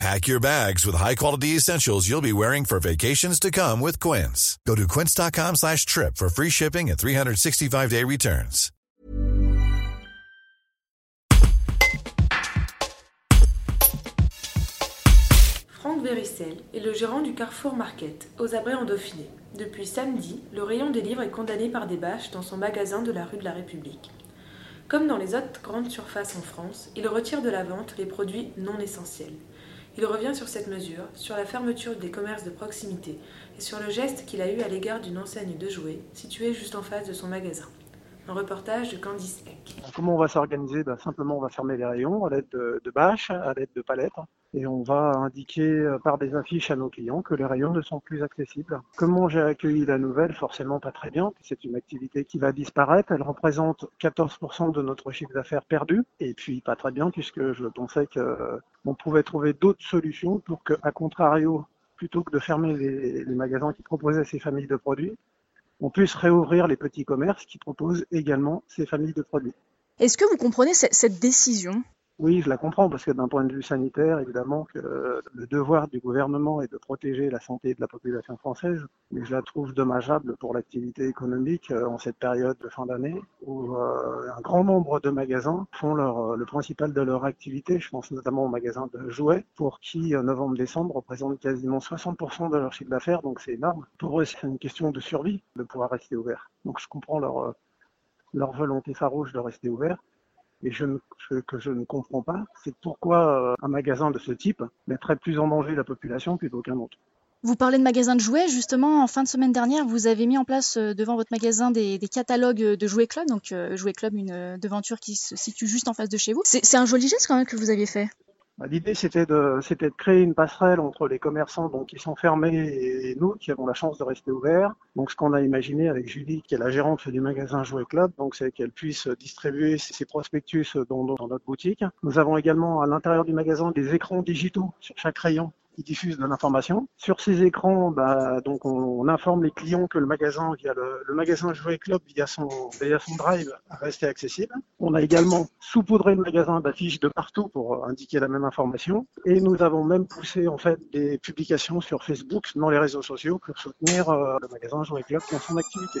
Pack your bags with high-quality essentials you'll be wearing for vacations to come with Quince. Go to quince.com slash trip for free shipping and 365-day returns. Franck Véricel est le gérant du Carrefour Market, aux Abrets en Dauphiné. Depuis samedi, le rayon des livres est condamné par des bâches dans son magasin de la rue de la République. Comme dans les autres grandes surfaces en France, il retire de la vente les produits non essentiels. Il revient sur cette mesure, sur la fermeture des commerces de proximité et sur le geste qu'il a eu à l'égard d'une enseigne de jouets située juste en face de son magasin. Un reportage de Candice Eck. Comment on va s'organiser? Ben, Simplement, on va fermer les rayons à l'aide de, bâches, à l'aide de palettes, et on va indiquer euh, par des affiches à nos clients que les rayons ne sont plus accessibles. Comment j'ai accueilli la nouvelle? Forcément pas très bien. C'est une activité qui va disparaître. Elle représente 14% de notre chiffre d'affaires perdu, et puis pas très bien puisque je pensais qu'on pouvait trouver d'autres solutions pour que, à contrario, plutôt que de fermer les magasins qui proposaient ces familles de produits, on puisse réouvrir les petits commerces qui proposent également ces familles de produits. Est-ce que vous comprenez cette décision? Oui, je la comprends parce que d'un point de vue sanitaire, évidemment, que le devoir du gouvernement est de protéger la santé de la population française, mais je la trouve dommageable pour l'activité économique euh, en cette période de fin d'année où euh, un grand nombre de magasins font leur, euh, le principal de leur activité. Je pense notamment aux magasins de jouets pour qui novembre-décembre représente quasiment 60% de leur chiffre d'affaires, donc c'est énorme. Pour eux, c'est une question de survie de pouvoir rester ouvert. Donc je comprends leur, leur volonté farouche de rester ouvert. Et je ce que je ne comprends pas, c'est pourquoi euh, un magasin de ce type mettrait plus en danger la population plutôt qu'un autre. Vous parlez de magasins de jouets, justement, en fin de semaine dernière, vous avez mis en place euh, devant votre magasin des, des catalogues de Jouets Club, donc euh, Jouets Club, une devanture qui se situe juste en face de chez vous. C'est un joli geste quand même que vous aviez fait. Bah, l'idée, c'était de, de créer une passerelle entre les commerçants donc, qui sont fermés et nous qui avons la chance de rester ouverts. Donc, ce qu'on a imaginé avec Julie, qui est la gérante du magasin Jouet Club, donc c'est qu'elle puisse distribuer ses prospectus dans, notre boutique. Nous avons également à l'intérieur du magasin des écrans digitaux sur chaque rayon qui diffusent de l'information. Sur ces écrans, bah, donc on, informe les clients que le magasin, via le, le magasin Jouet Club, via son, via son drive, a resté accessible. On a également saupoudré le magasin d'affiches de partout pour indiquer la même information. Et nous avons même poussé en fait des publications sur Facebook, dans les réseaux sociaux, pour soutenir euh, le magasin Jouet Club dans son activité.